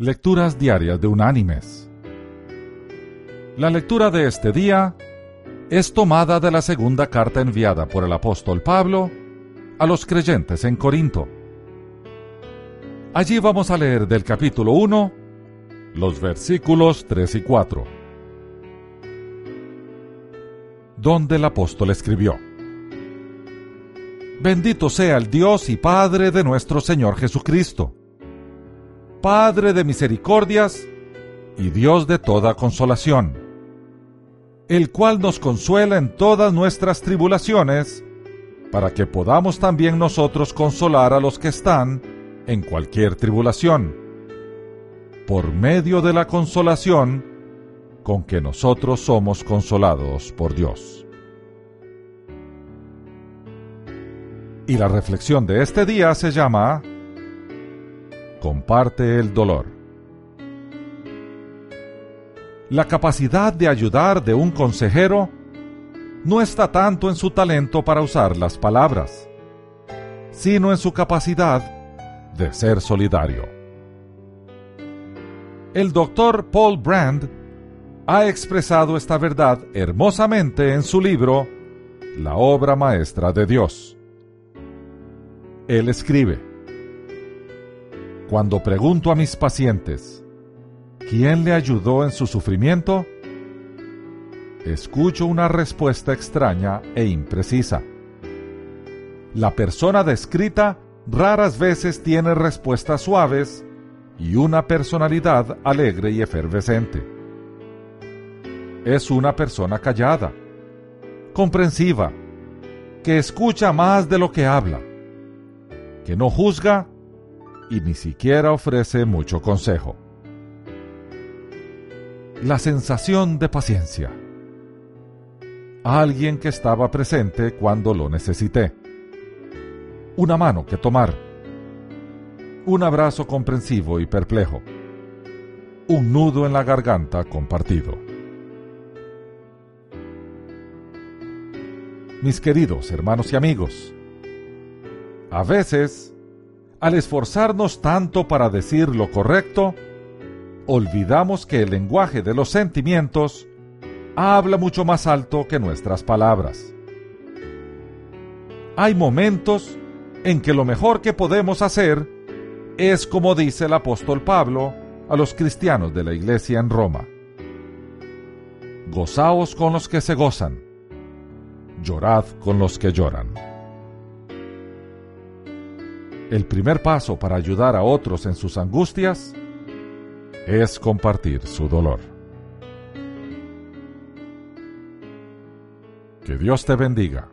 Lecturas Diarias de Unánimes. La lectura de este día es tomada de la segunda carta enviada por el apóstol Pablo a los creyentes en Corinto. Allí vamos a leer del capítulo 1 los versículos 3 y 4, donde el apóstol escribió, Bendito sea el Dios y Padre de nuestro Señor Jesucristo, Padre de misericordias y Dios de toda consolación, el cual nos consuela en todas nuestras tribulaciones, para que podamos también nosotros consolar a los que están en cualquier tribulación, por medio de la consolación con que nosotros somos consolados por Dios. Y la reflexión de este día se llama Comparte el dolor. La capacidad de ayudar de un consejero no está tanto en su talento para usar las palabras, sino en su capacidad de ser solidario. El doctor Paul Brand ha expresado esta verdad hermosamente en su libro La obra maestra de Dios él escribe, Cuando pregunto a mis pacientes, ¿quién le ayudó en su sufrimiento? Escucho una respuesta extraña e imprecisa. La persona descrita raras veces tiene respuestas suaves y una personalidad alegre y efervescente. Es una persona callada, comprensiva, que escucha más de lo que habla que no juzga y ni siquiera ofrece mucho consejo. La sensación de paciencia. Alguien que estaba presente cuando lo necesité. Una mano que tomar. Un abrazo comprensivo y perplejo. Un nudo en la garganta compartido. Mis queridos hermanos y amigos, a veces, al esforzarnos tanto para decir lo correcto, olvidamos que el lenguaje de los sentimientos habla mucho más alto que nuestras palabras. Hay momentos en que lo mejor que podemos hacer es como dice el apóstol Pablo a los cristianos de la iglesia en Roma. Gozaos con los que se gozan, llorad con los que lloran. El primer paso para ayudar a otros en sus angustias es compartir su dolor. Que Dios te bendiga.